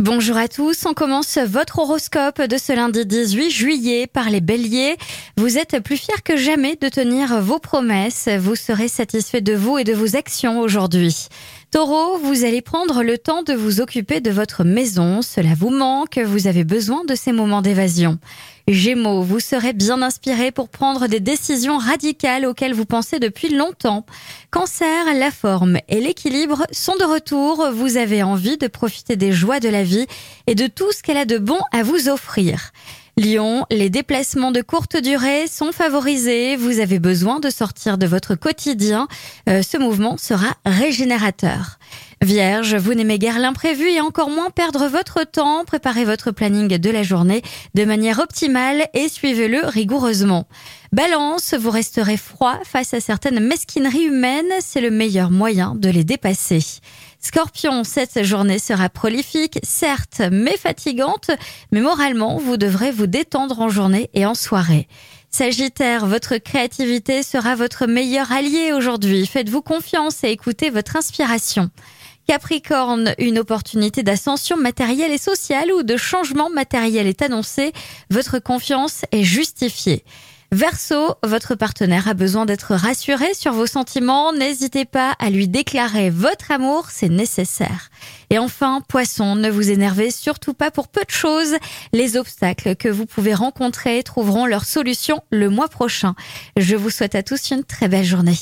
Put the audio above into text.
Bonjour à tous, on commence votre horoscope de ce lundi 18 juillet par les béliers. Vous êtes plus fiers que jamais de tenir vos promesses, vous serez satisfait de vous et de vos actions aujourd'hui. Taureau, vous allez prendre le temps de vous occuper de votre maison, cela vous manque, vous avez besoin de ces moments d'évasion. Gémeaux, vous serez bien inspiré pour prendre des décisions radicales auxquelles vous pensez depuis longtemps. Cancer, la forme et l'équilibre sont de retour. Vous avez envie de profiter des joies de la vie et de tout ce qu'elle a de bon à vous offrir. Lion, les déplacements de courte durée sont favorisés. Vous avez besoin de sortir de votre quotidien. Euh, ce mouvement sera régénérateur. Vierge, vous n'aimez guère l'imprévu et encore moins perdre votre temps. Préparez votre planning de la journée de manière optimale et suivez-le rigoureusement. Balance, vous resterez froid face à certaines mesquineries humaines. C'est le meilleur moyen de les dépasser. Scorpion, cette journée sera prolifique, certes, mais fatigante, mais moralement, vous devrez vous détendre en journée et en soirée. Sagittaire, votre créativité sera votre meilleur allié aujourd'hui. Faites-vous confiance et écoutez votre inspiration. Capricorne, une opportunité d'ascension matérielle et sociale ou de changement matériel est annoncée. Votre confiance est justifiée. Verseau, votre partenaire a besoin d'être rassuré sur vos sentiments. N'hésitez pas à lui déclarer votre amour, c'est nécessaire. Et enfin, Poisson, ne vous énervez surtout pas pour peu de choses. Les obstacles que vous pouvez rencontrer trouveront leur solution le mois prochain. Je vous souhaite à tous une très belle journée.